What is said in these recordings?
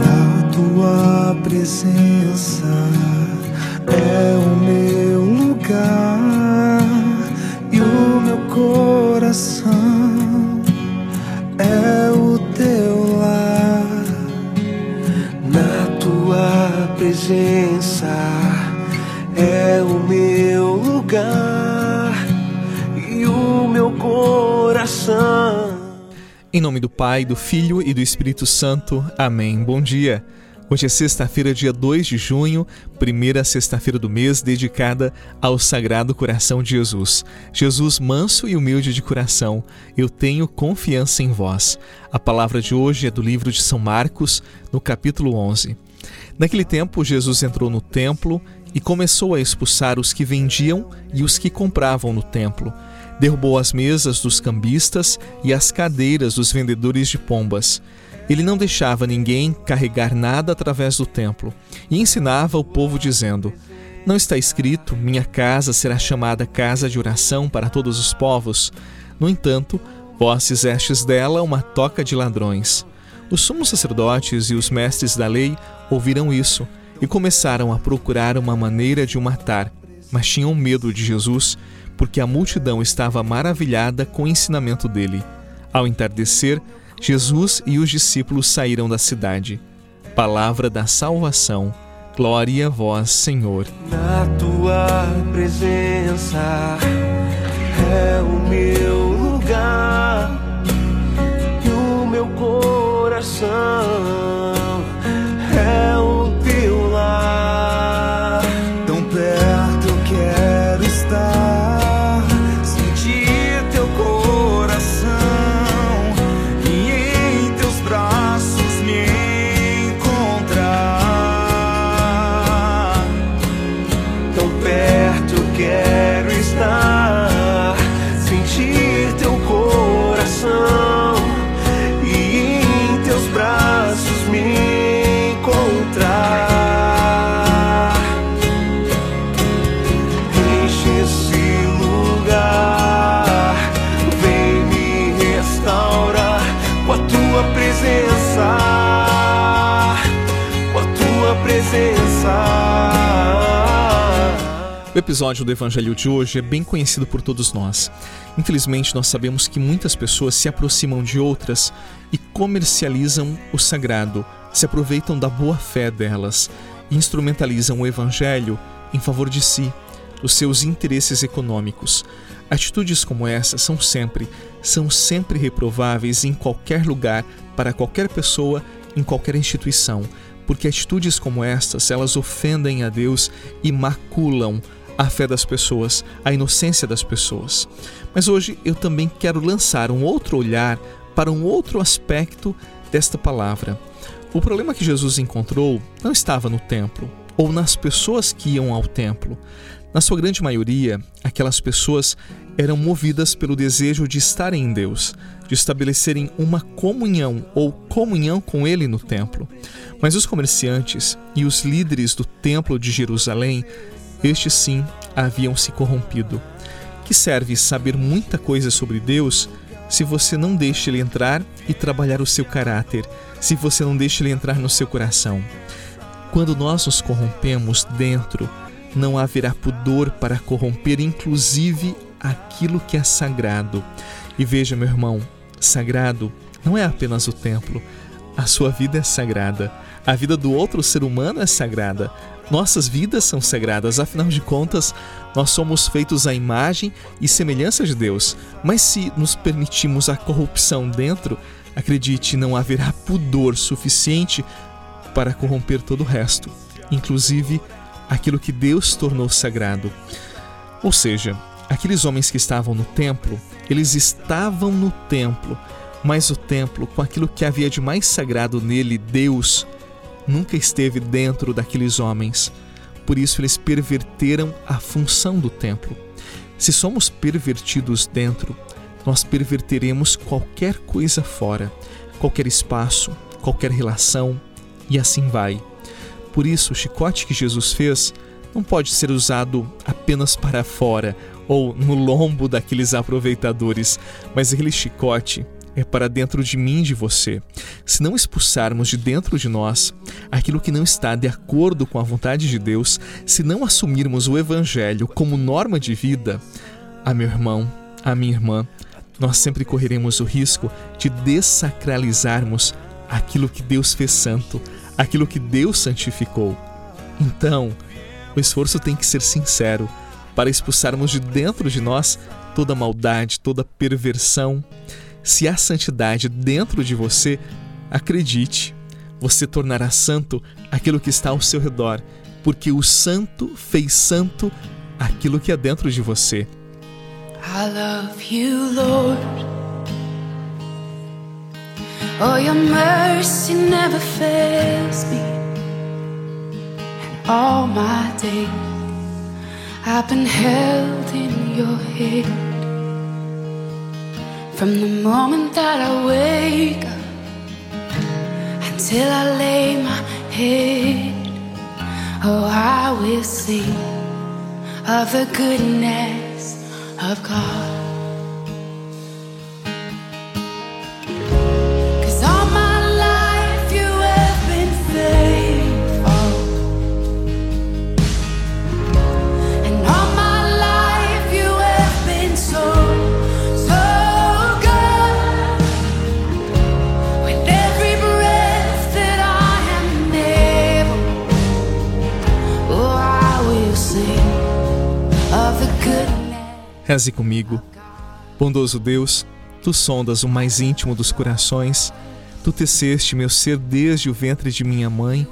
A tua presença é o meu lugar e o meu coração é o teu lar. Na tua presença é o meu lugar Em nome do Pai, do Filho e do Espírito Santo. Amém. Bom dia. Hoje é sexta-feira, dia 2 de junho, primeira sexta-feira do mês dedicada ao Sagrado Coração de Jesus. Jesus, manso e humilde de coração, eu tenho confiança em vós. A palavra de hoje é do livro de São Marcos, no capítulo 11. Naquele tempo, Jesus entrou no templo e começou a expulsar os que vendiam e os que compravam no templo. Derrubou as mesas dos cambistas e as cadeiras dos vendedores de pombas ele não deixava ninguém carregar nada através do templo e ensinava o povo dizendo: Não está escrito: Minha casa será chamada casa de oração para todos os povos. No entanto, vós fizestes dela uma toca de ladrões. Os sumos sacerdotes e os mestres da lei ouviram isso e começaram a procurar uma maneira de o matar, mas tinham medo de Jesus, porque a multidão estava maravilhada com o ensinamento dele. Ao entardecer, Jesus e os discípulos saíram da cidade. Palavra da salvação. Glória a vós, Senhor. Na tua presença é o meu lugar e o meu coração Yeah. O episódio do Evangelho de hoje é bem conhecido por todos nós. Infelizmente, nós sabemos que muitas pessoas se aproximam de outras e comercializam o sagrado, se aproveitam da boa fé delas e instrumentalizam o Evangelho em favor de si, dos seus interesses econômicos. Atitudes como essa são sempre, são sempre reprováveis em qualquer lugar, para qualquer pessoa, em qualquer instituição, porque atitudes como estas, elas ofendem a Deus e maculam a fé das pessoas, a inocência das pessoas. Mas hoje eu também quero lançar um outro olhar para um outro aspecto desta palavra. O problema que Jesus encontrou não estava no templo ou nas pessoas que iam ao templo. Na sua grande maioria, aquelas pessoas eram movidas pelo desejo de estarem em Deus, de estabelecerem uma comunhão ou comunhão com Ele no templo. Mas os comerciantes e os líderes do templo de Jerusalém estes sim haviam se corrompido. Que serve saber muita coisa sobre Deus se você não deixa Ele entrar e trabalhar o seu caráter, se você não deixa Ele entrar no seu coração? Quando nós nos corrompemos dentro, não haverá pudor para corromper, inclusive aquilo que é sagrado. E veja, meu irmão, sagrado não é apenas o templo, a sua vida é sagrada. A vida do outro ser humano é sagrada. Nossas vidas são sagradas, afinal de contas, nós somos feitos à imagem e semelhança de Deus. Mas se nos permitimos a corrupção dentro, acredite, não haverá pudor suficiente para corromper todo o resto, inclusive aquilo que Deus tornou sagrado. Ou seja, aqueles homens que estavam no templo, eles estavam no templo, mas o templo, com aquilo que havia de mais sagrado nele, Deus, nunca esteve dentro daqueles homens. Por isso eles perverteram a função do templo. Se somos pervertidos dentro, nós perverteremos qualquer coisa fora, qualquer espaço, qualquer relação, e assim vai. Por isso, o chicote que Jesus fez não pode ser usado apenas para fora ou no lombo daqueles aproveitadores, mas aquele chicote é para dentro de mim e de você. Se não expulsarmos de dentro de nós aquilo que não está de acordo com a vontade de Deus, se não assumirmos o Evangelho como norma de vida, a meu irmão, a minha irmã, nós sempre correremos o risco de desacralizarmos aquilo que Deus fez santo, aquilo que Deus santificou. Então, o esforço tem que ser sincero para expulsarmos de dentro de nós toda maldade, toda perversão. Se há santidade dentro de você, acredite, você tornará santo aquilo que está ao seu redor, porque o santo fez santo aquilo que é dentro de você. I love you, Lord. Oh, your mercy never fails me. And all my days I've been held in your hand. From the moment that I wake up until I lay my head, oh, I will sing of the goodness of God. Reze comigo. Bondoso Deus, tu sondas o mais íntimo dos corações, tu teceste meu ser desde o ventre de minha mãe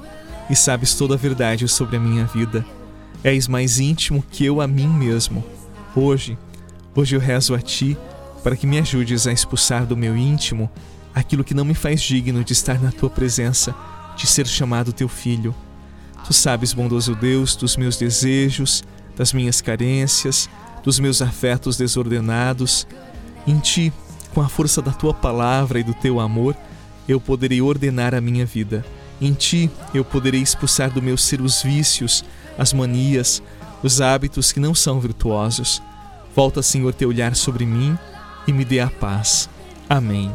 e sabes toda a verdade sobre a minha vida. És mais íntimo que eu a mim mesmo. Hoje, hoje eu rezo a ti para que me ajudes a expulsar do meu íntimo aquilo que não me faz digno de estar na tua presença, de ser chamado teu filho. Tu sabes, bondoso Deus, dos meus desejos, das minhas carências, dos meus afetos desordenados. Em ti, com a força da tua palavra e do teu amor, eu poderei ordenar a minha vida. Em ti, eu poderei expulsar do meu ser os vícios, as manias, os hábitos que não são virtuosos. Volta, Senhor, teu olhar sobre mim e me dê a paz. Amém.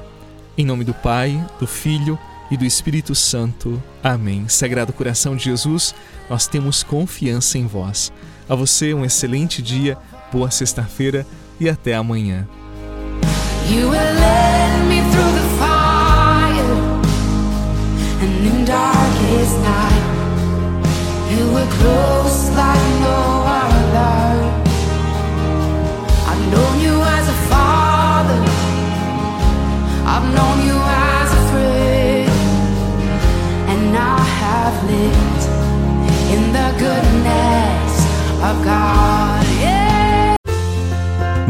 Em nome do Pai, do Filho e do Espírito Santo. Amém. Sagrado coração de Jesus, nós temos confiança em vós. A você um excelente dia boa sexta-feira e até amanhã. Lived in goodness of God